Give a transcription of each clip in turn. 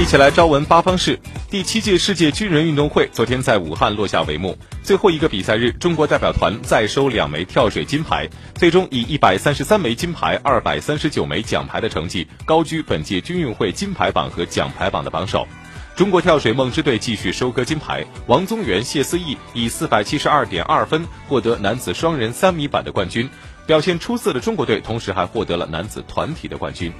一起来朝闻八方事。第七届世界军人运动会昨天在武汉落下帷幕，最后一个比赛日，中国代表团再收两枚跳水金牌，最终以一百三十三枚金牌、二百三十九枚奖牌的成绩，高居本届军运会金牌榜和奖牌榜的榜首。中国跳水梦之队继续收割金牌，王宗源、谢思义以四百七十二点二分获得男子双人三米板的冠军。表现出色的中国队，同时还获得了男子团体的冠军。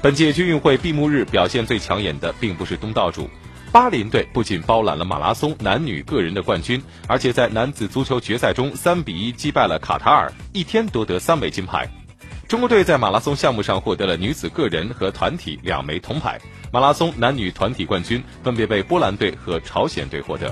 本届军运会闭幕日表现最抢眼的，并不是东道主，巴林队不仅包揽了马拉松男女个人的冠军，而且在男子足球决赛中三比一击败了卡塔尔，一天夺得三枚金牌。中国队在马拉松项目上获得了女子个人和团体两枚铜牌，马拉松男女团体冠军分别被波兰队和朝鲜队获得。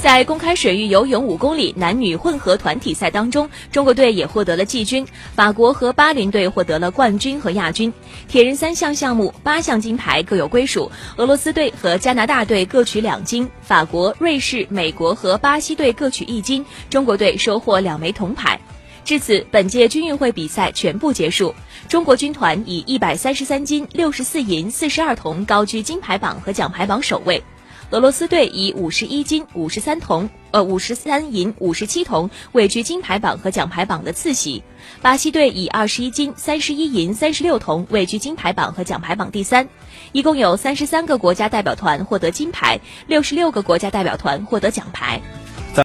在公开水域游泳五公里男女混合团体赛当中，中国队也获得了季军，法国和巴林队获得了冠军和亚军。铁人三项项目八项金牌各有归属，俄罗斯队和加拿大队各取两金，法国、瑞士、美国和巴西队各取一金，中国队收获两枚铜牌。至此，本届军运会比赛全部结束，中国军团以一百三十三金、六十四银、四十二铜高居金牌榜和奖牌榜首位。俄罗斯队以五十一金、五十三铜，呃，五十三银、五十七铜位居金牌榜和奖牌榜的次席。巴西队以二十一金、三十一银、三十六铜位居金牌榜和奖牌榜第三。一共有三十三个国家代表团获得金牌，六十六个国家代表团获得奖牌。